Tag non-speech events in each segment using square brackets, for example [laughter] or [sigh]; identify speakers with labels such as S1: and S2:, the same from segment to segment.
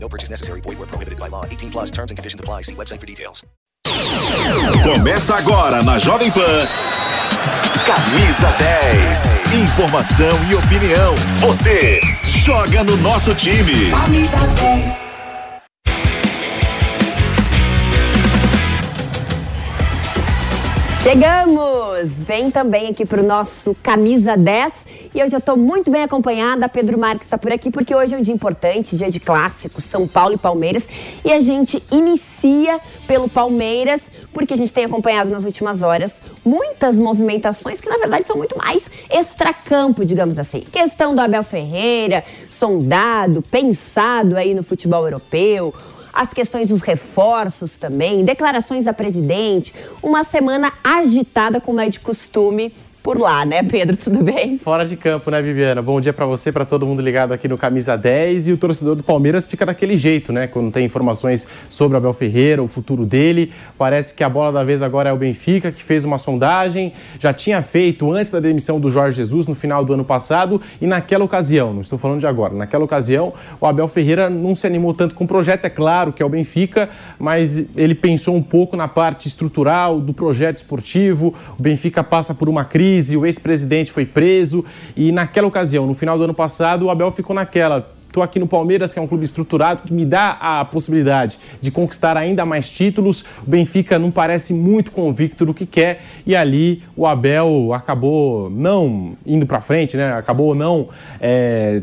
S1: No purchase necessary. Void where prohibited by law. 18 plus terms and conditions apply. See website for details.
S2: Começa agora na Jovem Pan. Camisa 10. Informação e opinião. Você joga no nosso time.
S3: Camisa 10.
S4: Chegamos! Vem também aqui para o nosso Camisa 10 e eu já estou muito bem acompanhada. Pedro Marques está por aqui porque hoje é um dia importante, dia de clássico, São Paulo e Palmeiras. E a gente inicia pelo Palmeiras porque a gente tem acompanhado nas últimas horas muitas movimentações que na verdade são muito mais extracampo, digamos assim. Questão do Abel Ferreira, sondado, pensado aí no futebol europeu as questões dos reforços também, declarações da presidente, uma semana agitada como é de costume por lá, né, Pedro? Tudo bem?
S5: Fora de campo, né, Viviana? Bom dia para você, para todo mundo ligado aqui no Camisa 10. E o torcedor do Palmeiras fica daquele jeito, né? Quando tem informações sobre Abel Ferreira, o futuro dele. Parece que a bola da vez agora é o Benfica, que fez uma sondagem. Já tinha feito antes da demissão do Jorge Jesus no final do ano passado. E naquela ocasião, não estou falando de agora, naquela ocasião, o Abel Ferreira não se animou tanto com o projeto, é claro que é o Benfica, mas ele pensou um pouco na parte estrutural do projeto esportivo. O Benfica passa por uma crise crise, o ex-presidente foi preso e naquela ocasião, no final do ano passado, o Abel ficou naquela estou aqui no Palmeiras, que é um clube estruturado, que me dá a possibilidade de conquistar ainda mais títulos. O Benfica não parece muito convicto do que quer e ali o Abel acabou não indo para frente, né? acabou não é,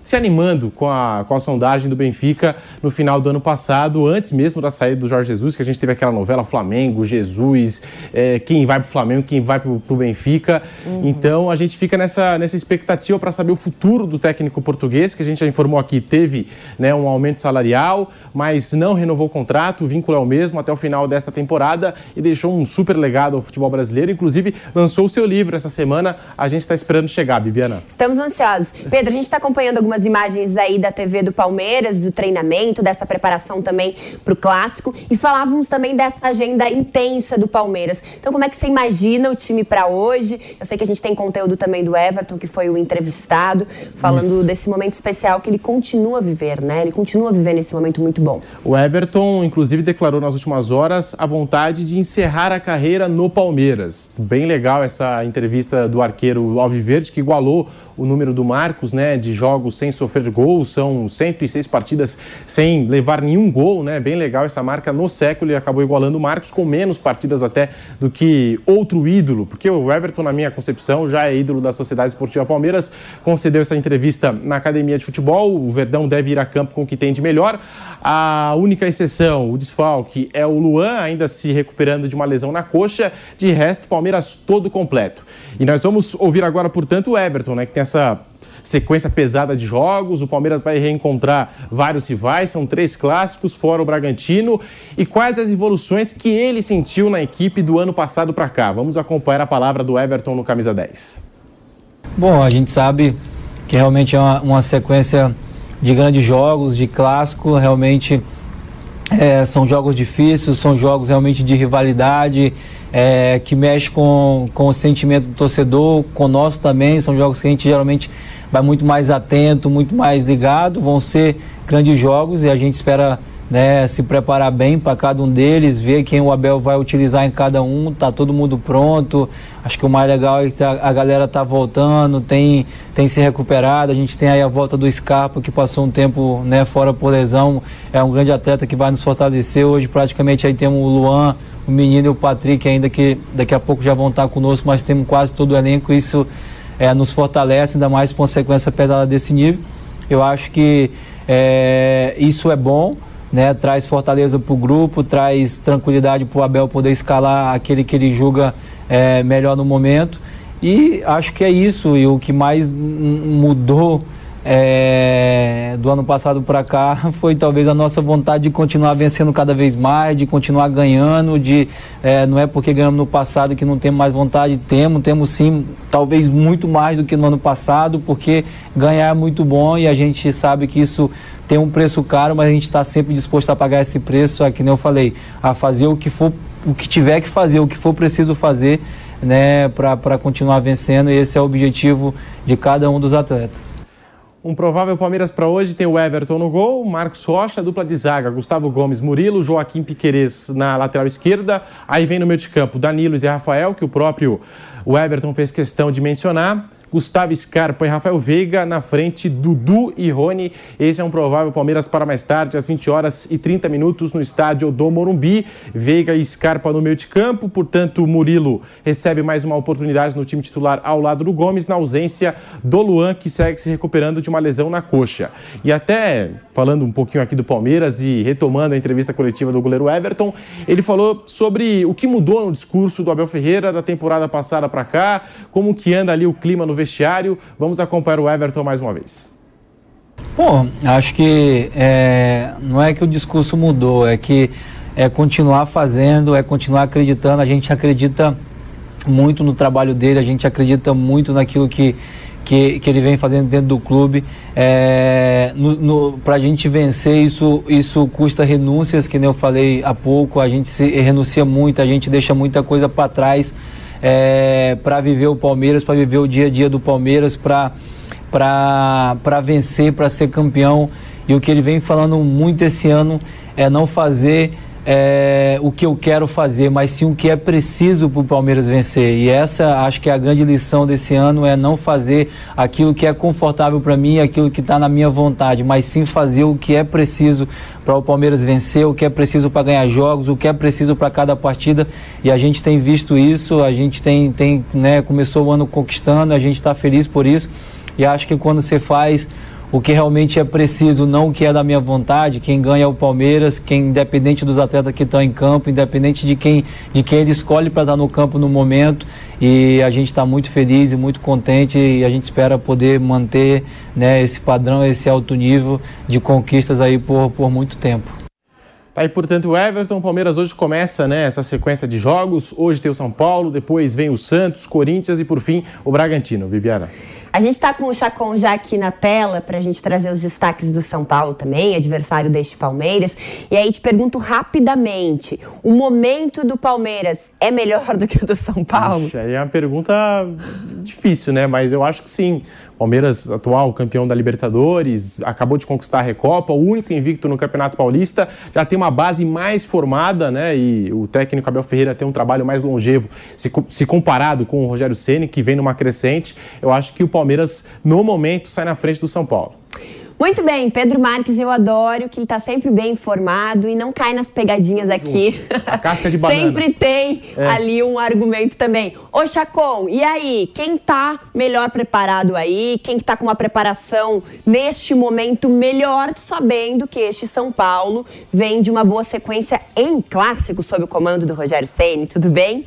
S5: se animando com a, com a sondagem do Benfica no final do ano passado, antes mesmo da saída do Jorge Jesus, que a gente teve aquela novela Flamengo, Jesus, é, quem vai para o Flamengo, quem vai para o Benfica. Uhum. Então a gente fica nessa, nessa expectativa para saber o futuro do técnico português, que a gente já informou aqui, teve né, um aumento salarial, mas não renovou o contrato, o vínculo é o mesmo até o final desta temporada e deixou um super legado ao futebol brasileiro. Inclusive, lançou o seu livro essa semana. A gente está esperando chegar, Bibiana.
S4: Estamos ansiosos. Pedro, a gente está acompanhando algumas algumas imagens aí da TV do Palmeiras, do treinamento, dessa preparação também para o clássico. E falávamos também dessa agenda intensa do Palmeiras. Então, como é que você imagina o time para hoje? Eu sei que a gente tem conteúdo também do Everton, que foi o entrevistado, falando Isso. desse momento especial que ele continua a viver, né? Ele continua a viver nesse momento muito bom.
S5: O Everton, inclusive, declarou nas últimas horas a vontade de encerrar a carreira no Palmeiras. Bem legal essa entrevista do arqueiro Alviverde, que igualou o número do Marcos, né, de jogos sem sofrer gol, são 106 partidas sem levar nenhum gol, né? Bem legal essa marca no século e acabou igualando o Marcos com menos partidas até do que outro ídolo, porque o Everton, na minha concepção, já é ídolo da Sociedade Esportiva Palmeiras, concedeu essa entrevista na academia de futebol, o Verdão deve ir a campo com o que tem de melhor. A única exceção, o desfalque, é o Luan, ainda se recuperando de uma lesão na coxa, de resto, Palmeiras todo completo. E nós vamos ouvir agora, portanto, o Everton, né, que tem essa sequência pesada de jogos. O Palmeiras vai reencontrar vários rivais, são três clássicos, fora o Bragantino. E quais as evoluções que ele sentiu na equipe do ano passado para cá? Vamos acompanhar a palavra do Everton no camisa 10.
S6: Bom, a gente sabe que realmente é uma, uma sequência de grandes jogos, de clássico, realmente é, são jogos difíceis, são jogos realmente de rivalidade, é, que mexe com, com o sentimento do torcedor, com o nosso também, são jogos que a gente geralmente vai muito mais atento, muito mais ligado. Vão ser grandes jogos e a gente espera né, se preparar bem para cada um deles, ver quem o Abel vai utilizar em cada um. Tá todo mundo pronto. Acho que o mais legal é que tá, a galera tá voltando, tem, tem se recuperado. A gente tem aí a volta do Scarpa, que passou um tempo né, fora por lesão. É um grande atleta que vai nos fortalecer. Hoje praticamente aí temos o Luan, o menino e o Patrick ainda que daqui a pouco já vão estar conosco, mas temos quase todo o elenco. Isso é, nos fortalece, ainda mais consequência pedala desse nível. Eu acho que é, isso é bom, né? traz fortaleza para o grupo, traz tranquilidade para o Abel poder escalar aquele que ele julga é, melhor no momento. E acho que é isso. E o que mais mudou é, do ano passado para cá [laughs] foi talvez a nossa vontade de continuar vencendo cada vez mais, de continuar ganhando, de é, não é porque ganhamos no passado que não temos mais vontade, temos, temos sim, talvez muito mais do que no ano passado, porque ganhar é muito bom e a gente sabe que isso tem um preço caro, mas a gente está sempre disposto a pagar esse preço, é que nem eu falei, a fazer o que for, o que tiver que fazer, o que for preciso fazer, né, para continuar vencendo, e esse é o objetivo de cada um dos atletas.
S5: Um provável Palmeiras para hoje tem o Everton no gol, Marcos Rocha, dupla de zaga, Gustavo Gomes, Murilo, Joaquim Piquerez na lateral esquerda. Aí vem no meio de campo Danilo e Rafael, que o próprio Everton fez questão de mencionar. Gustavo Scarpa e Rafael Veiga na frente, Dudu e Rony. Esse é um provável Palmeiras para mais tarde, às 20 horas e 30 minutos, no estádio do Morumbi. Veiga e Scarpa no meio de campo, portanto, Murilo recebe mais uma oportunidade no time titular ao lado do Gomes, na ausência do Luan, que segue se recuperando de uma lesão na coxa. E até falando um pouquinho aqui do Palmeiras e retomando a entrevista coletiva do goleiro Everton, ele falou sobre o que mudou no discurso do Abel Ferreira da temporada passada para cá, como que anda ali o clima no vestiário. Vamos acompanhar o Everton mais uma vez.
S6: Bom, acho que é, não é que o discurso mudou, é que é continuar fazendo, é continuar acreditando. A gente acredita muito no trabalho dele, a gente acredita muito naquilo que, que, que ele vem fazendo dentro do clube. É, Para a gente vencer, isso, isso custa renúncias, que nem eu falei há pouco, a gente se, renuncia muito, a gente deixa muita coisa para trás é, para viver o Palmeiras, para viver o dia a dia do Palmeiras, para vencer, para ser campeão. E o que ele vem falando muito esse ano é não fazer é, o que eu quero fazer, mas sim o que é preciso para o Palmeiras vencer. E essa acho que é a grande lição desse ano é não fazer aquilo que é confortável para mim, aquilo que está na minha vontade, mas sim fazer o que é preciso para o Palmeiras vencer, o que é preciso para ganhar jogos, o que é preciso para cada partida. E a gente tem visto isso, a gente tem, tem né, começou o ano conquistando, a gente está feliz por isso. E acho que quando você faz o que realmente é preciso, não o que é da minha vontade. Quem ganha é o Palmeiras, quem independente dos atletas que estão em campo, independente de quem, de quem ele escolhe para estar no campo no momento. E a gente está muito feliz e muito contente e a gente espera poder manter né, esse padrão, esse alto nível de conquistas aí por, por muito tempo.
S5: Tá aí, portanto, o Everton. O Palmeiras hoje começa né, essa sequência de jogos. Hoje tem o São Paulo, depois vem o Santos, Corinthians e, por fim, o Bragantino. Bibiana.
S4: A gente está com o Chacon já aqui na tela para a gente trazer os destaques do São Paulo também, adversário deste Palmeiras. E aí te pergunto rapidamente: o momento do Palmeiras é melhor [laughs] do que o do São Paulo?
S5: Ixi, aí é uma pergunta difícil, né? Mas eu acho que sim. Palmeiras, atual campeão da Libertadores, acabou de conquistar a Recopa, o único invicto no Campeonato Paulista, já tem uma base mais formada, né? E o técnico Abel Ferreira tem um trabalho mais longevo, se, se comparado com o Rogério Ceni, que vem numa crescente. Eu acho que o Palmeiras, no momento, sai na frente do São Paulo.
S4: Muito bem, Pedro Marques, eu adoro que ele está sempre bem informado e não cai nas pegadinhas aqui.
S5: A casca de [laughs] banana.
S4: sempre tem é. ali um argumento também. Ô Chacon, e aí, quem está melhor preparado aí? Quem está com uma preparação neste momento melhor, sabendo que este São Paulo vem de uma boa sequência em clássico sob o comando do Rogério Ceni, tudo bem?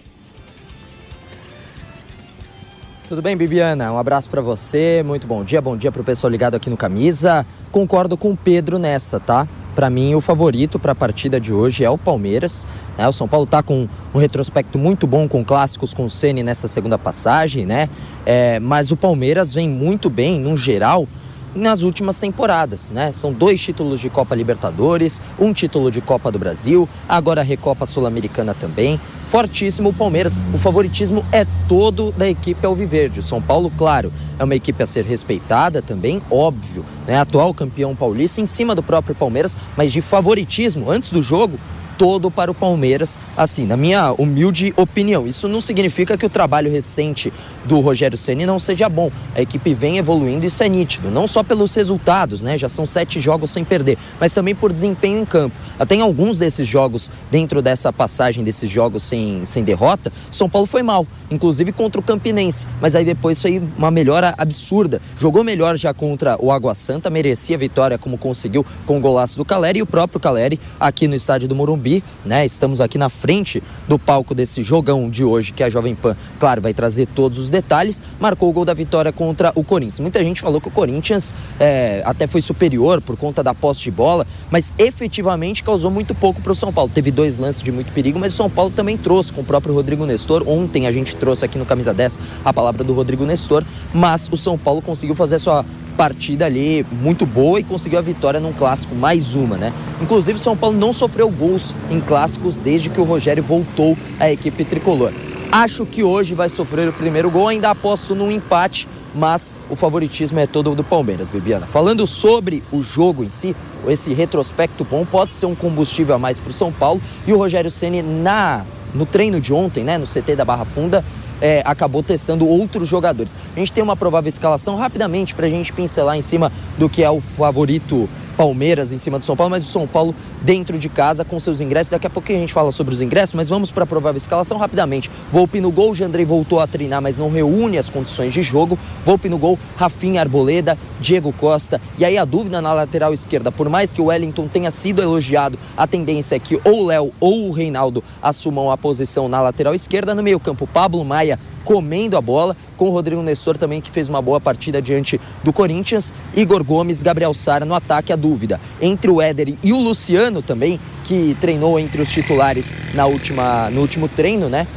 S3: Tudo bem, Bibiana? Um abraço para você, muito bom dia, bom dia para o pessoal ligado aqui no Camisa. Concordo com o Pedro nessa, tá? Para mim, o favorito para a partida de hoje é o Palmeiras. Né? O São Paulo está com um retrospecto muito bom com clássicos com o Ceni nessa segunda passagem, né? É, mas o Palmeiras vem muito bem, no geral, nas últimas temporadas, né? São dois títulos de Copa Libertadores, um título de Copa do Brasil, agora a Recopa Sul-Americana também. Fortíssimo o Palmeiras. O favoritismo é todo da equipe Alviverde. O São Paulo, claro, é uma equipe a ser respeitada também, óbvio, né? Atual campeão paulista em cima do próprio Palmeiras, mas de favoritismo antes do jogo, todo para o Palmeiras, assim, na minha humilde opinião. Isso não significa que o trabalho recente do Rogério Ceni não seja bom. A equipe vem evoluindo, isso é nítido, não só pelos resultados, né? Já são sete jogos sem perder, mas também por desempenho em campo. Até em alguns desses jogos, dentro dessa passagem desses jogos sem, sem derrota, São Paulo foi mal, inclusive contra o Campinense, mas aí depois foi uma melhora absurda. Jogou melhor já contra o Água Santa, merecia vitória como conseguiu com o golaço do Caleri e o próprio Caleri aqui no estádio do Morumbi Morumbi, né? Estamos aqui na frente do palco desse jogão de hoje, que a Jovem Pan, claro, vai trazer todos os detalhes. Marcou o gol da vitória contra o Corinthians. Muita gente falou que o Corinthians é, até foi superior por conta da posse de bola, mas efetivamente causou muito pouco para o São Paulo. Teve dois lances de muito perigo, mas o São Paulo também trouxe com o próprio Rodrigo Nestor. Ontem a gente trouxe aqui no Camisa 10 a palavra do Rodrigo Nestor, mas o São Paulo conseguiu fazer sua partida ali muito boa e conseguiu a vitória num clássico, mais uma, né? Inclusive, o São Paulo não sofreu gols em clássicos desde que o Rogério voltou à equipe tricolor. Acho que hoje vai sofrer o primeiro gol, ainda aposto num empate, mas o favoritismo é todo do Palmeiras, Bibiana. Falando sobre o jogo em si, esse retrospecto bom pode ser um combustível a mais para o São Paulo e o Rogério Ceni na no treino de ontem, né, no CT da Barra Funda, é, acabou testando outros jogadores. A gente tem uma provável escalação rapidamente para a gente pincelar em cima do que é o favorito Palmeiras em cima do São Paulo, mas o São Paulo dentro de casa com seus ingressos. Daqui a pouquinho a gente fala sobre os ingressos, mas vamos para a provável escalação rapidamente. Volpe no gol, Jandrei voltou a treinar, mas não reúne as condições de jogo. Volpe no gol, Rafinha Arboleda, Diego Costa. E aí a dúvida na lateral esquerda, por mais que o Wellington tenha sido elogiado, a tendência é que ou o Léo ou o Reinaldo assumam a posição na lateral esquerda. No meio-campo, Pablo Maia comendo a bola, com o Rodrigo Nestor também, que fez uma boa partida diante do Corinthians. Igor Gomes, Gabriel Sara no ataque, a dúvida. Entre o Éder e o Luciano também, que treinou entre os titulares na última, no último treino, né?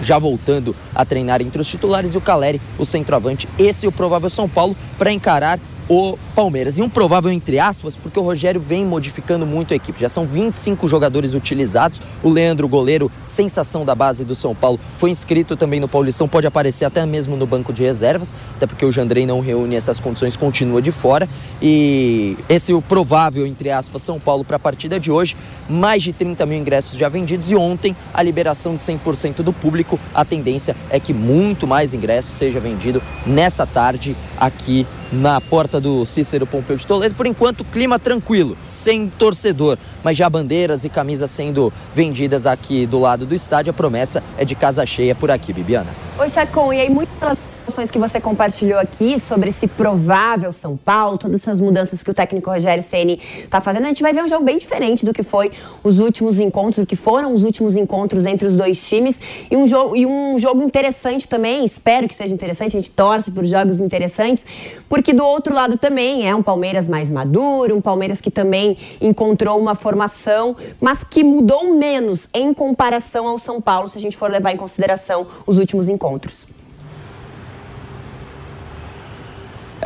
S3: Já voltando a treinar entre os titulares, e o Caleri, o centroavante. Esse é o provável São Paulo para encarar o Palmeiras. E um provável entre aspas, porque o Rogério vem modificando muito a equipe. Já são 25 jogadores utilizados. O Leandro, goleiro, sensação da base do São Paulo, foi inscrito também no Paulistão, pode aparecer até mesmo no banco de reservas, até porque o Jandrei não reúne essas condições, continua de fora. E esse é o provável, entre aspas, São Paulo para a partida de hoje. Mais de 30 mil ingressos já vendidos e ontem a liberação de 100% do público. A tendência é que muito mais ingressos seja vendido nessa tarde aqui na porta do Cícero Pompeu de Toledo. Por enquanto, clima tranquilo, sem torcedor, mas já bandeiras e camisas sendo vendidas aqui do lado do estádio. A promessa é de casa cheia por aqui, Bibiana.
S4: Oi, Chacon, e aí muitas informações que você compartilhou aqui sobre esse provável São Paulo, todas essas mudanças que o técnico Rogério Ceni está fazendo, a gente vai ver um jogo bem diferente do que foi os últimos encontros, do que foram os últimos encontros entre os dois times e um jogo e um jogo interessante também. Espero que seja interessante. A gente torce por jogos interessantes, porque do outro lado também é um Palmeiras mais maduro, um Palmeiras que também encontrou uma formação, mas que mudou menos em comparação ao São Paulo, se a gente for levar em consideração os últimos encontros.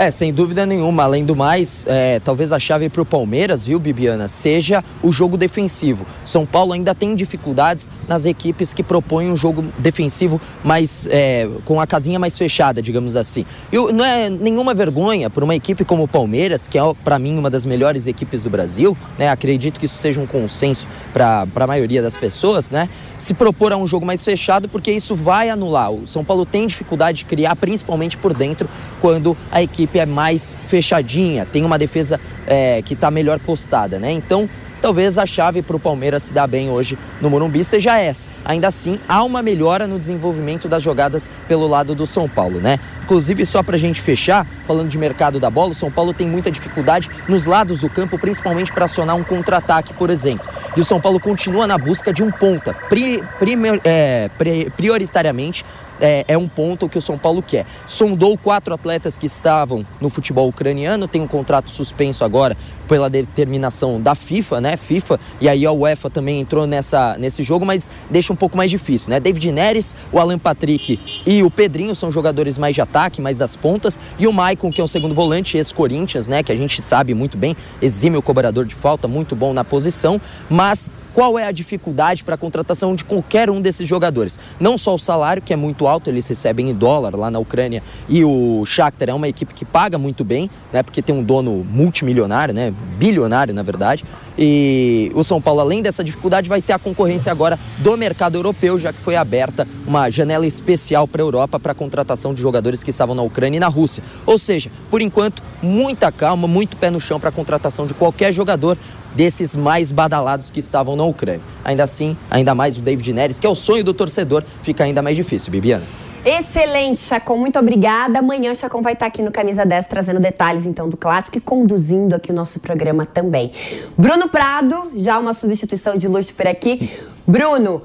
S3: É, sem dúvida nenhuma. Além do mais, é, talvez a chave para o Palmeiras, viu, Bibiana, seja o jogo defensivo. São Paulo ainda tem dificuldades nas equipes que propõem um jogo defensivo mais é, com a casinha mais fechada, digamos assim. E não é nenhuma vergonha para uma equipe como o Palmeiras, que é para mim uma das melhores equipes do Brasil, né? Acredito que isso seja um consenso para a maioria das pessoas, né? Se propor a um jogo mais fechado, porque isso vai anular. O São Paulo tem dificuldade de criar, principalmente por dentro, quando a equipe equipe é mais fechadinha, tem uma defesa é, que está melhor postada, né? Então, talvez a chave para o Palmeiras se dar bem hoje no Morumbi seja essa. Ainda assim, há uma melhora no desenvolvimento das jogadas pelo lado do São Paulo, né? Inclusive, só para a gente fechar, falando de mercado da bola, o São Paulo tem muita dificuldade nos lados do campo, principalmente para acionar um contra-ataque, por exemplo. E o São Paulo continua na busca de um ponta, pri, primer, é, prioritariamente é, é, um ponto que o São Paulo quer. Sondou quatro atletas que estavam no futebol ucraniano, tem um contrato suspenso agora pela determinação da FIFA, né? FIFA, e aí a UEFA também entrou nessa, nesse jogo, mas deixa um pouco mais difícil, né? David Neres, o Alan Patrick e o Pedrinho são jogadores mais de ataque, mais das pontas, e o Maicon, que é um segundo volante, ex-Corinthians, né? Que a gente sabe muito bem, exime o cobrador de falta, muito bom na posição, mas qual é a dificuldade para a contratação de qualquer um desses jogadores? Não só o salário, que é muito alto, eles recebem em dólar lá na Ucrânia, e o Shakhtar é uma equipe que paga muito bem, né, porque tem um dono multimilionário, né, bilionário na verdade, e o São Paulo, além dessa dificuldade, vai ter a concorrência agora do mercado europeu, já que foi aberta uma janela especial para a Europa para a contratação de jogadores que estavam na Ucrânia e na Rússia. Ou seja, por enquanto, muita calma, muito pé no chão para a contratação de qualquer jogador desses mais badalados que estavam na Ucrânia. Ainda assim, ainda mais o David Neres, que é o sonho do torcedor, fica ainda mais difícil, Bibiana.
S4: Excelente, Chacon, muito obrigada. Amanhã Chacon vai estar aqui no Camisa 10 trazendo detalhes então do clássico e conduzindo aqui o nosso programa também. Bruno Prado, já uma substituição de luxo por aqui. Bruno,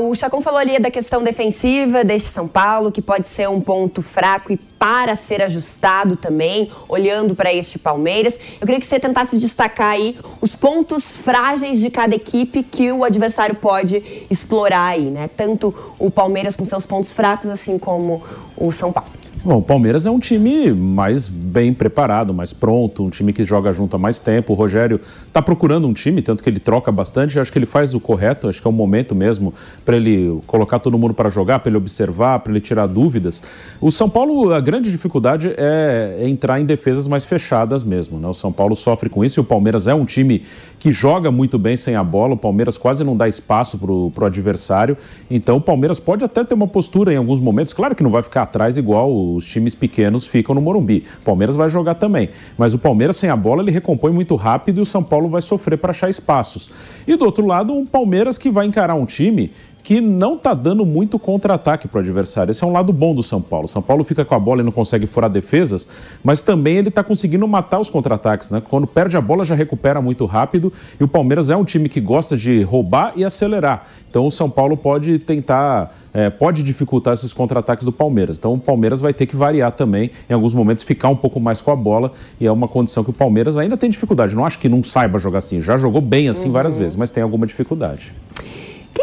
S4: o Chacon falou ali da questão defensiva deste São Paulo, que pode ser um ponto fraco e para ser ajustado também, olhando para este Palmeiras. Eu queria que você tentasse destacar aí os pontos frágeis de cada equipe que o adversário pode explorar aí, né? Tanto o Palmeiras com seus pontos fracos, assim como o São Paulo.
S7: Bom, o Palmeiras é um time mais bem preparado, mais pronto, um time que joga junto há mais tempo. O Rogério está procurando um time, tanto que ele troca bastante. Acho que ele faz o correto, acho que é o momento mesmo para ele colocar todo mundo para jogar, para ele observar, para ele tirar dúvidas. O São Paulo, a grande dificuldade é entrar em defesas mais fechadas mesmo. Né? O São Paulo sofre com isso e o Palmeiras é um time que joga muito bem sem a bola. O Palmeiras quase não dá espaço para o adversário. Então o Palmeiras pode até ter uma postura em alguns momentos. Claro que não vai ficar atrás igual os times pequenos ficam no Morumbi. O Palmeiras vai jogar também. Mas o Palmeiras sem a bola ele recompõe muito rápido e o São Paulo vai sofrer para achar espaços. E do outro lado, um Palmeiras que vai encarar um time que não está dando muito contra-ataque para o adversário. Esse é um lado bom do São Paulo. São Paulo fica com a bola e não consegue furar defesas, mas também ele está conseguindo matar os contra-ataques. Né? Quando perde a bola, já recupera muito rápido. E o Palmeiras é um time que gosta de roubar e acelerar. Então o São Paulo pode tentar, é, pode dificultar esses contra-ataques do Palmeiras. Então o Palmeiras vai ter que variar também, em alguns momentos, ficar um pouco mais com a bola. E é uma condição que o Palmeiras ainda tem dificuldade. Não acho que não saiba jogar assim. Já jogou bem assim uhum. várias vezes, mas tem alguma dificuldade.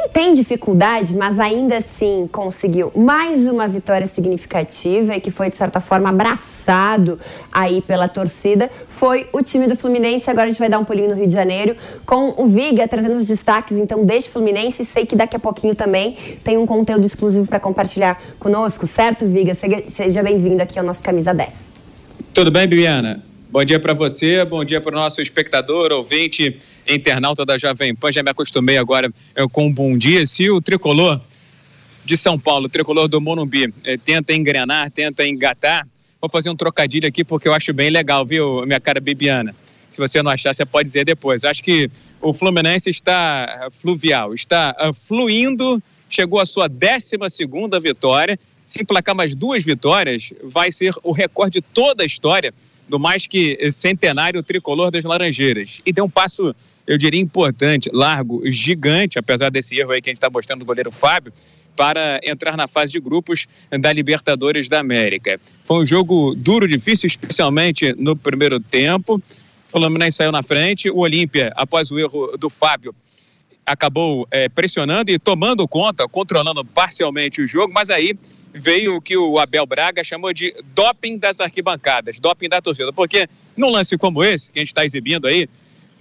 S4: Quem tem dificuldade, mas ainda assim conseguiu mais uma vitória significativa e que foi, de certa forma, abraçado aí pela torcida, foi o time do Fluminense. Agora a gente vai dar um pulinho no Rio de Janeiro com o Viga trazendo os destaques, então, deste Fluminense. Sei que daqui a pouquinho também tem um conteúdo exclusivo para compartilhar conosco, certo, Viga? Seja bem-vindo aqui ao nosso Camisa 10.
S8: Tudo bem, Bibiana? Bom dia para você, bom dia para o nosso espectador, ouvinte, internauta da Jovem Pan. Já me acostumei agora é, com um bom dia. Se o tricolor de São Paulo, o tricolor do Monumbi, é, tenta engrenar, tenta engatar, vou fazer um trocadilho aqui porque eu acho bem legal, viu, minha cara Bibiana? Se você não achar, você pode dizer depois. Acho que o Fluminense está fluvial, está fluindo, chegou à sua 12 segunda vitória. Se emplacar mais duas vitórias, vai ser o recorde de toda a história do mais que centenário tricolor das Laranjeiras. E deu um passo, eu diria, importante, largo, gigante, apesar desse erro aí que a gente está mostrando do goleiro Fábio, para entrar na fase de grupos da Libertadores da América. Foi um jogo duro, difícil, especialmente no primeiro tempo. O Fluminense saiu na frente, o Olímpia, após o erro do Fábio, acabou é, pressionando e tomando conta, controlando parcialmente o jogo, mas aí veio o que o Abel Braga chamou de doping das arquibancadas, doping da torcida. Porque num lance como esse, que a gente está exibindo aí,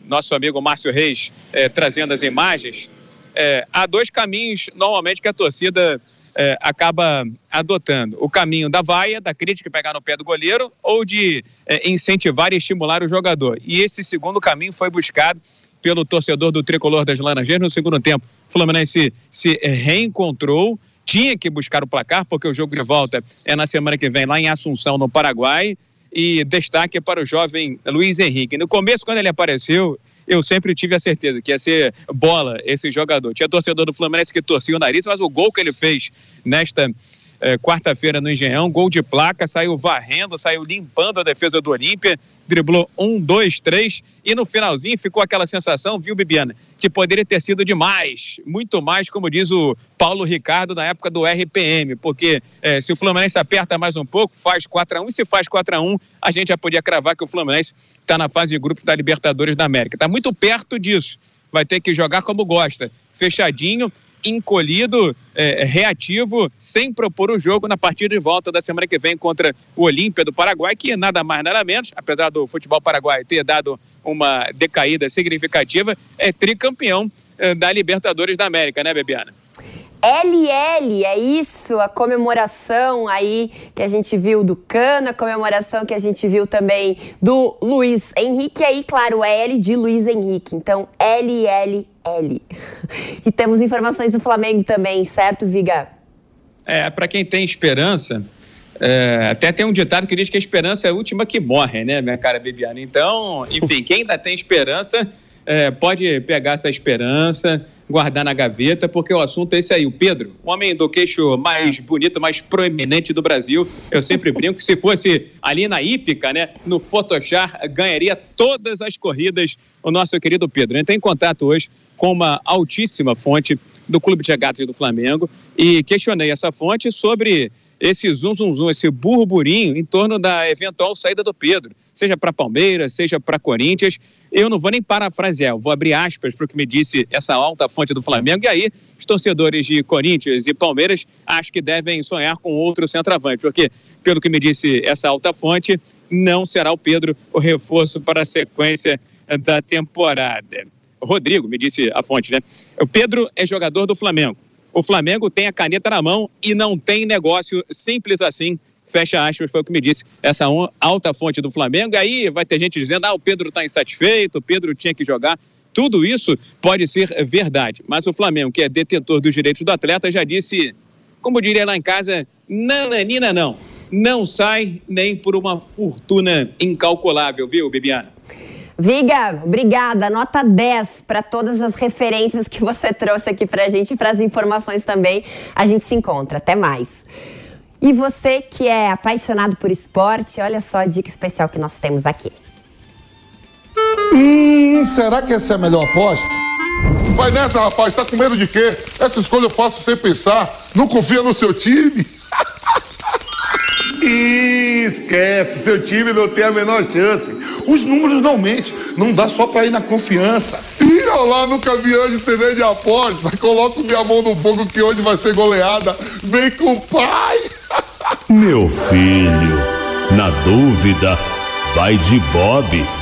S8: nosso amigo Márcio Reis é, trazendo as imagens, é, há dois caminhos normalmente que a torcida é, acaba adotando: o caminho da vaia, da crítica pegar no pé do goleiro, ou de é, incentivar e estimular o jogador. E esse segundo caminho foi buscado pelo torcedor do tricolor das Laranjeiras no segundo tempo. O Fluminense se reencontrou tinha que buscar o placar, porque o jogo de volta é na semana que vem, lá em Assunção, no Paraguai. E destaque para o jovem Luiz Henrique. No começo, quando ele apareceu, eu sempre tive a certeza que ia ser bola esse jogador. Tinha torcedor do Fluminense que torcia o nariz, mas o gol que ele fez nesta é, quarta-feira no Engenhão, gol de placa, saiu varrendo, saiu limpando a defesa do Olímpia, driblou um, dois, três, e no finalzinho ficou aquela sensação, viu, Bibiana, que poderia ter sido demais, muito mais, como diz o Paulo Ricardo na época do RPM, porque é, se o Fluminense aperta mais um pouco, faz 4 a 1 e se faz 4 a 1 a gente já podia cravar que o Fluminense está na fase de grupos da Libertadores da América. Está muito perto disso. Vai ter que jogar como gosta, fechadinho, encolhido, é, reativo, sem propor o jogo na partida de volta da semana que vem contra o Olímpia do Paraguai, que nada mais, nada menos, apesar do futebol paraguaio ter dado uma decaída significativa, é tricampeão é, da Libertadores da América, né, Bebiana?
S4: LL, é isso, a comemoração aí que a gente viu do Cano, a comemoração que a gente viu também do Luiz Henrique, aí, claro, L de Luiz Henrique. Então, LLL. E temos informações do Flamengo também, certo, Viga?
S8: É, para quem tem esperança, é, até tem um ditado que diz que a esperança é a última que morre, né, minha cara Bibiana? Então, enfim, quem ainda tem esperança é, pode pegar essa esperança, guardar na gaveta, porque o assunto é esse aí. O Pedro, homem do queixo mais bonito, mais proeminente do Brasil. Eu sempre [laughs] brinco que se fosse ali na hípica, né, no Photoshop, ganharia todas as corridas o nosso querido Pedro. Entra em contato hoje com uma altíssima fonte do Clube de Regatas do Flamengo e questionei essa fonte sobre esse zum, zum, zum, esse burburinho em torno da eventual saída do Pedro, seja para Palmeiras, seja para Corinthians. Eu não vou nem parafrasear, vou abrir aspas para o que me disse essa alta fonte do Flamengo. E aí, os torcedores de Corinthians e Palmeiras acho que devem sonhar com outro centroavante, porque, pelo que me disse essa alta fonte, não será o Pedro o reforço para a sequência da temporada. Rodrigo, me disse a fonte, né? O Pedro é jogador do Flamengo o Flamengo tem a caneta na mão e não tem negócio simples assim. Fecha aspas, foi o que me disse essa alta fonte do Flamengo. Aí vai ter gente dizendo: ah, o Pedro está insatisfeito, o Pedro tinha que jogar. Tudo isso pode ser verdade, mas o Flamengo, que é detentor dos direitos do atleta, já disse, como diria lá em casa, nananina não. Não sai nem por uma fortuna incalculável, viu, Bibiana?
S4: Viga, obrigada. Nota 10 para todas as referências que você trouxe aqui para a gente e para as informações também. A gente se encontra. Até mais. E você que é apaixonado por esporte, olha só a dica especial que nós temos aqui.
S9: Hum, será que essa é a melhor aposta? Vai nessa, rapaz. Tá com medo de quê? Essa escolha eu faço sem pensar. Não confia no seu time? Esquece, seu time não tem a menor chance. Os números não mentem, não dá só pra ir na confiança. E eu lá nunca vi hoje TV de aposta. Coloco minha mão no fogo que hoje vai ser goleada. Vem com o pai.
S2: Meu filho, na dúvida, vai de Bob.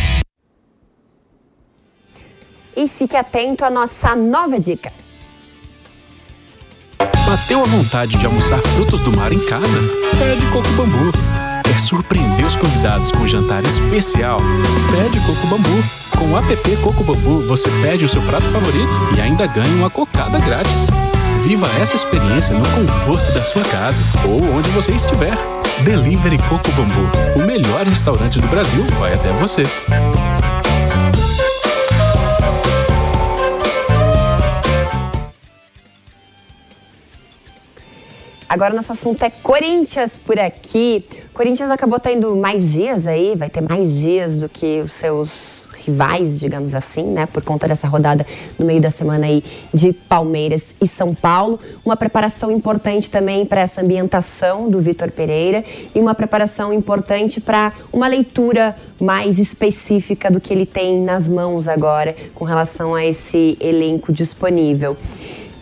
S4: E fique atento à nossa nova dica.
S10: Bateu a vontade de almoçar frutos do mar em casa? Pede Coco Bambu. Quer surpreender os convidados com um jantar especial? Pede Coco Bambu. Com o app Coco Bambu, você pede o seu prato favorito e ainda ganha uma cocada grátis. Viva essa experiência no conforto da sua casa ou onde você estiver. Delivery Coco Bambu. O melhor restaurante do Brasil vai até você.
S4: Agora nosso assunto é Corinthians por aqui. Corinthians acabou tendo mais dias aí, vai ter mais dias do que os seus rivais, digamos assim, né, por conta dessa rodada no meio da semana aí de Palmeiras e São Paulo. Uma preparação importante também para essa ambientação do Vitor Pereira e uma preparação importante para uma leitura mais específica do que ele tem nas mãos agora com relação a esse elenco disponível.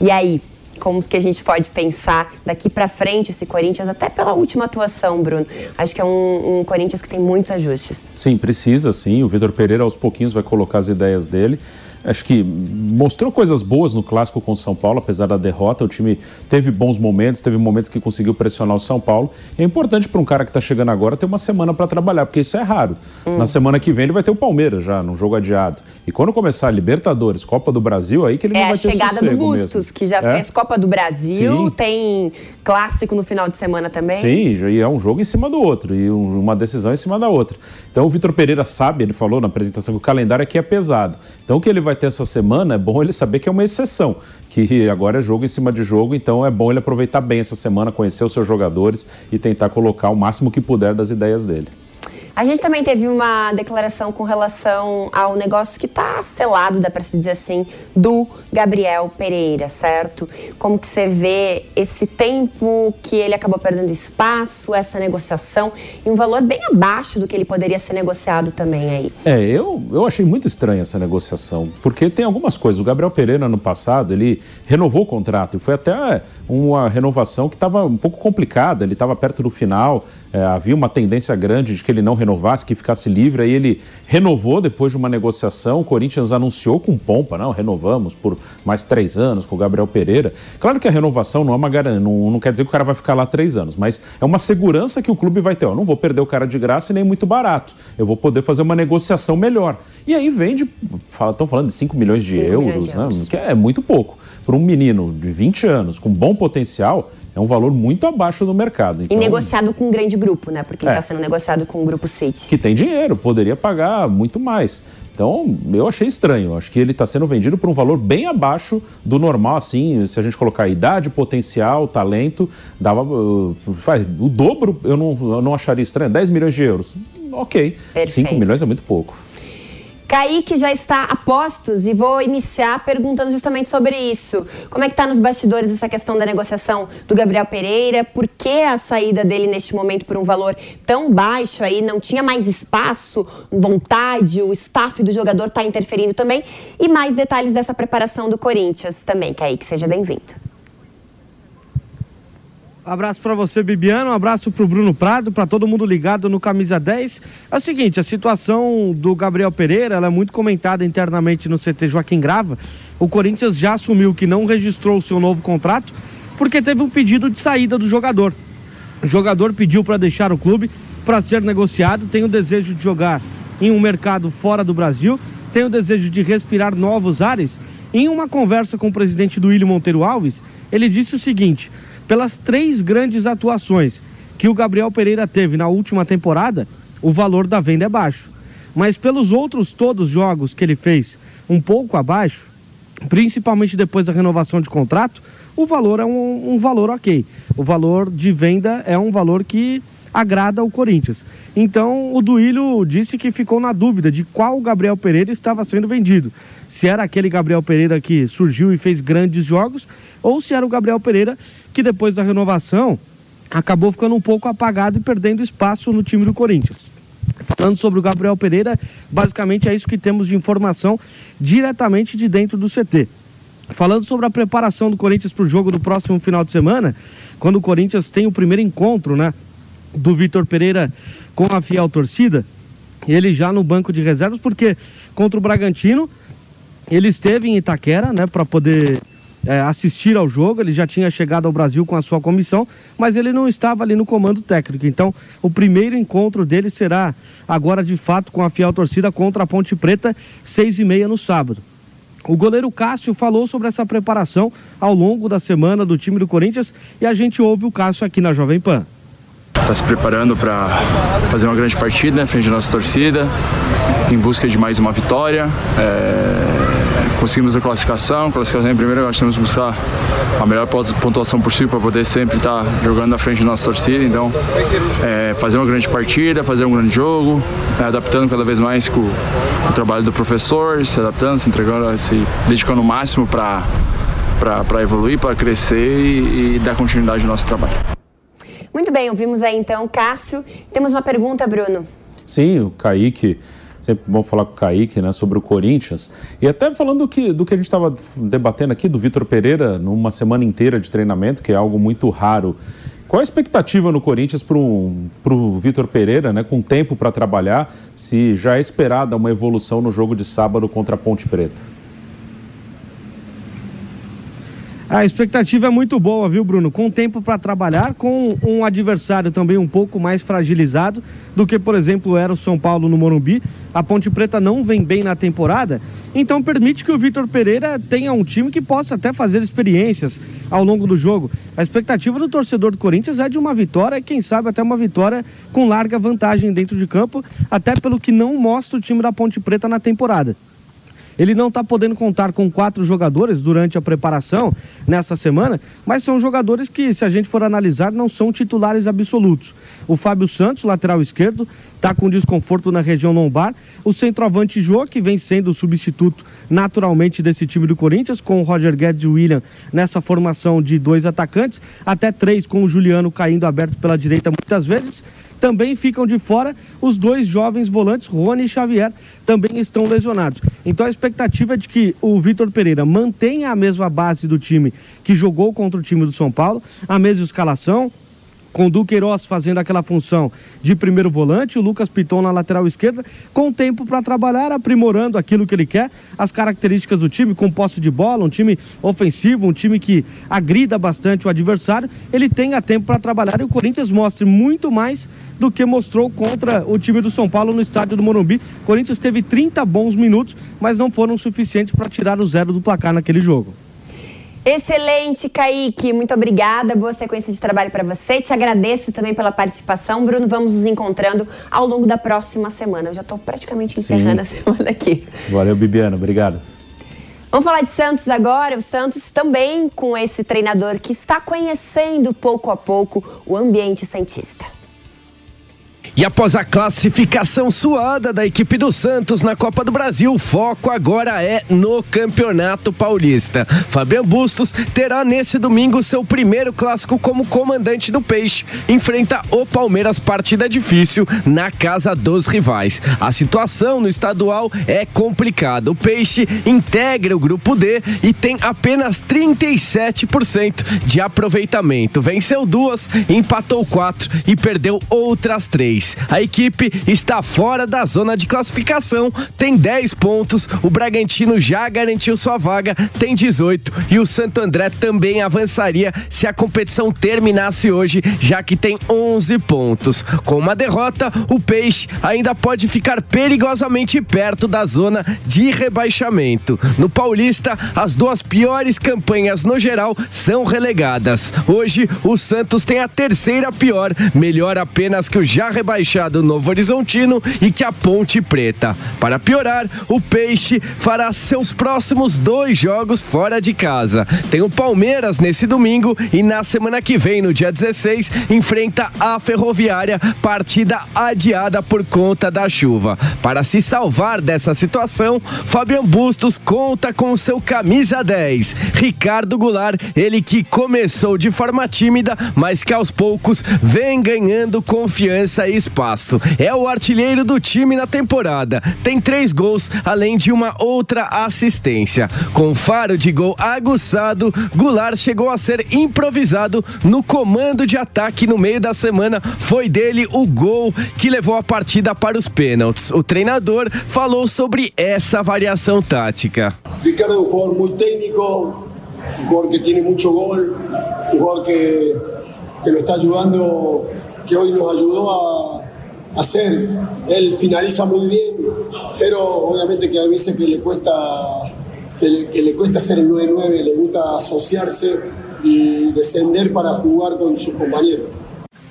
S4: E aí, como que a gente pode pensar daqui para frente esse Corinthians, até pela última atuação, Bruno. Acho que é um, um, Corinthians que tem muitos ajustes.
S7: Sim, precisa sim. O Vitor Pereira aos pouquinhos vai colocar as ideias dele acho que mostrou coisas boas no clássico com o São Paulo, apesar da derrota. O time teve bons momentos, teve momentos que conseguiu pressionar o São Paulo. É importante para um cara que está chegando agora ter uma semana para trabalhar, porque isso é raro. Hum. Na semana que vem ele vai ter o Palmeiras já, num jogo adiado. E quando começar a Libertadores, Copa do Brasil, aí que ele é não vai ter
S4: É a chegada do Bustos,
S7: mesmo.
S4: que já é? fez Copa do Brasil, Sim. tem clássico no final de semana também.
S7: Sim, e é um jogo em cima do outro, e uma decisão em cima da outra. Então o Vitor Pereira sabe, ele falou na apresentação que o calendário aqui é pesado. Então o que ele vai ter essa semana é bom ele saber que é uma exceção, que agora é jogo em cima de jogo, então é bom ele aproveitar bem essa semana, conhecer os seus jogadores e tentar colocar o máximo que puder das ideias dele.
S4: A gente também teve uma declaração com relação ao negócio que está selado, dá para se dizer assim, do Gabriel Pereira, certo? Como que você vê esse tempo que ele acabou perdendo espaço, essa negociação e um valor bem abaixo do que ele poderia ser negociado também aí?
S7: É, eu, eu achei muito estranha essa negociação, porque tem algumas coisas. O Gabriel Pereira, no passado, ele renovou o contrato e foi até uma renovação que estava um pouco complicada, ele estava perto do final, é, havia uma tendência grande de que ele não renovasse renovasse, que ficasse livre. Aí ele renovou depois de uma negociação. O Corinthians anunciou com pompa, não, renovamos por mais três anos com o Gabriel Pereira. Claro que a renovação não é uma garantia, não, não quer dizer que o cara vai ficar lá três anos, mas é uma segurança que o clube vai ter. Eu não vou perder o cara de graça e nem muito barato. Eu vou poder fazer uma negociação melhor. E aí vende, estão falando de 5 milhões de 5 euros, milhões de né? euros. que é muito pouco. Para um menino de 20 anos, com bom potencial, é um valor muito abaixo do mercado.
S4: Então, e negociado com um grande grupo, né? Porque ele está é, sendo negociado com o grupo City.
S7: Que tem dinheiro, poderia pagar muito mais. Então, eu achei estranho. Acho que ele está sendo vendido por um valor bem abaixo do normal, assim. Se a gente colocar idade, potencial, talento, dava. Uh, faz, o dobro eu não, eu não acharia estranho. 10 milhões de euros. Ok. Perfeito. 5 milhões é muito pouco.
S4: Kaique já está a postos e vou iniciar perguntando justamente sobre isso. Como é que está nos bastidores essa questão da negociação do Gabriel Pereira? Por que a saída dele neste momento por um valor tão baixo aí? Não tinha mais espaço, vontade, o staff do jogador está interferindo também? E mais detalhes dessa preparação do Corinthians também, Kaique, seja bem-vindo.
S11: Abraço para você, Bibiano. Um abraço para o Bruno Prado, para todo mundo ligado no Camisa 10. É o seguinte, a situação do Gabriel Pereira é muito comentada internamente no CT Joaquim Grava. O Corinthians já assumiu que não registrou o seu novo contrato porque teve um pedido de saída do jogador. O jogador pediu para deixar o clube para ser negociado, tem o desejo de jogar em um mercado fora do Brasil, tem o desejo de respirar novos ares. Em uma conversa com o presidente do William Monteiro Alves, ele disse o seguinte: pelas três grandes atuações que o Gabriel Pereira teve na última temporada, o valor da venda é baixo. Mas pelos outros todos os jogos que ele fez um pouco abaixo, principalmente depois da renovação de contrato, o valor é um, um valor ok. O valor de venda é um valor que agrada o Corinthians. Então o Duílio disse que ficou na dúvida de qual Gabriel Pereira estava sendo vendido. Se era aquele Gabriel Pereira que surgiu e fez grandes jogos, ou se era o Gabriel Pereira que depois da renovação acabou ficando um pouco apagado e perdendo espaço no time do Corinthians. Falando sobre o Gabriel Pereira, basicamente é isso que temos de informação diretamente de dentro do CT. Falando sobre a preparação do Corinthians para o jogo do próximo final de semana, quando o Corinthians tem o primeiro encontro, né, do Vitor Pereira com a fiel torcida, ele já no banco de reservas, porque contra o Bragantino ele esteve em Itaquera, né, para poder é, assistir ao jogo, ele já tinha chegado ao Brasil com a sua comissão, mas ele não estava ali no comando técnico. Então, o primeiro encontro dele será agora de fato com a fiel torcida contra a Ponte Preta, seis e meia no sábado. O goleiro Cássio falou sobre essa preparação ao longo da semana do time do Corinthians e a gente ouve o Cássio aqui na Jovem Pan.
S12: Está se preparando para fazer uma grande partida em frente à nossa torcida, em busca de mais uma vitória. É conseguimos a classificação, classificação em primeiro, nós temos que buscar a melhor pontuação possível para poder sempre estar jogando na frente da nossa torcida. Então, é, fazer uma grande partida, fazer um grande jogo, é, adaptando cada vez mais com, com, o trabalho do professor, se adaptando, se entregando, se dedicando o máximo para para evoluir, para crescer e, e dar continuidade ao nosso trabalho.
S4: Muito bem, ouvimos aí então Cássio. Temos uma pergunta, Bruno.
S7: Sim, o Kaique sempre bom falar com o Kaique né, sobre o Corinthians. E até falando do que, do que a gente estava debatendo aqui, do Vitor Pereira, numa semana inteira de treinamento, que é algo muito raro. Qual a expectativa no Corinthians para o Vitor Pereira, né, com tempo para trabalhar, se já é esperada uma evolução no jogo de sábado contra a Ponte Preta?
S11: A expectativa é muito boa, viu, Bruno? Com tempo para trabalhar, com um adversário também um pouco mais fragilizado do que, por exemplo, era o São Paulo no Morumbi. A Ponte Preta não vem bem na temporada, então permite que o Vitor Pereira tenha um time que possa até fazer experiências ao longo do jogo. A expectativa do torcedor do Corinthians é de uma vitória, quem sabe até uma vitória com larga vantagem dentro de campo, até pelo que não mostra o time da Ponte Preta na temporada. Ele não está podendo contar com quatro jogadores durante a preparação nessa semana, mas são jogadores que, se a gente for analisar, não são titulares absolutos. O Fábio Santos, lateral esquerdo, está com desconforto na região lombar. O centroavante Jô, que vem sendo o substituto naturalmente desse time do Corinthians, com o Roger Guedes e o William nessa formação de dois atacantes, até três com o Juliano caindo aberto pela direita muitas vezes. Também ficam de fora os dois jovens volantes, Rony e Xavier, também estão lesionados. Então a expectativa é de que o Vitor Pereira mantenha a mesma base do time que jogou contra o time do São Paulo, a mesma escalação, com o Duqueiroz fazendo aquela função de primeiro volante, o Lucas Piton na lateral esquerda, com tempo para trabalhar, aprimorando aquilo que ele quer, as características do time, com posse de bola, um time ofensivo, um time que agrida bastante o adversário, ele tenha tempo para trabalhar e o Corinthians mostre muito mais do que mostrou contra o time do São Paulo no estádio do Morumbi. O Corinthians teve 30 bons minutos, mas não foram suficientes para tirar o zero do placar naquele jogo.
S4: Excelente, Kaique. Muito obrigada. Boa sequência de trabalho para você. Te agradeço também pela participação. Bruno, vamos nos encontrando ao longo da próxima semana. Eu já estou praticamente encerrando Sim. a [laughs] semana aqui.
S7: Valeu, Bibiano. Obrigado.
S4: Vamos falar de Santos agora. O Santos também com esse treinador que está conhecendo pouco a pouco o ambiente santista.
S13: E após a classificação suada da equipe do Santos na Copa do Brasil, o foco agora é no Campeonato Paulista. Fabian Bustos terá nesse domingo seu primeiro clássico como comandante do Peixe. Enfrenta o Palmeiras, partida difícil na casa dos rivais. A situação no estadual é complicada. O Peixe integra o grupo D e tem apenas 37% de aproveitamento. Venceu duas, empatou quatro e perdeu outras três. A equipe está fora da zona de classificação, tem 10 pontos. O Bragantino já garantiu sua vaga, tem 18. E o Santo André também avançaria se a competição terminasse hoje, já que tem 11 pontos. Com uma derrota, o Peixe ainda pode ficar perigosamente perto da zona de rebaixamento. No Paulista, as duas piores campanhas no geral são relegadas. Hoje, o Santos tem a terceira pior, melhor apenas que o já rebaixado rebaixado Novo Horizontino e que a Ponte Preta. Para piorar, o Peixe fará seus próximos dois jogos fora de casa. Tem o Palmeiras nesse domingo e na semana que vem, no dia 16, enfrenta a Ferroviária, partida adiada por conta da chuva. Para se salvar dessa situação, Fabian Bustos conta com seu camisa 10, Ricardo Goulart, ele que começou de forma tímida, mas que aos poucos vem ganhando confiança e espaço. É o artilheiro do time na temporada. Tem três gols, além de uma outra assistência. Com faro de gol aguçado, Goulart chegou a ser improvisado no comando de ataque no meio da semana. Foi dele o gol que levou a partida para os pênaltis. O treinador falou sobre essa variação tática.
S14: Ricardo é um jogador muito técnico, um jogador que tem muito gol, um jogador que, que está ajudando que hoy nos ayudó a, hacer. Él finaliza muy bien, pero obviamente que hay veces que le cuesta, que le, que le cuesta hacer el 9-9, le gusta asociarse y descender para jugar con sus compañeros.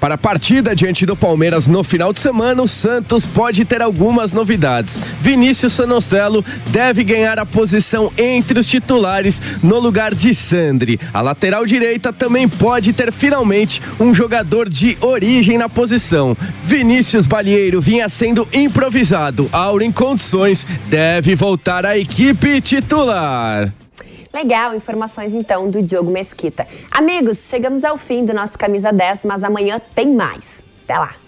S13: Para a partida diante do Palmeiras no final de semana, o Santos pode ter algumas novidades. Vinícius Sanocelo deve ganhar a posição entre os titulares no lugar de Sandri. A lateral direita também pode ter finalmente um jogador de origem na posição. Vinícius Balieiro vinha sendo improvisado. Auro em condições deve voltar à equipe titular.
S4: Legal, informações então do Diogo Mesquita. Amigos, chegamos ao fim do nosso Camisa 10, mas amanhã tem mais. Até lá!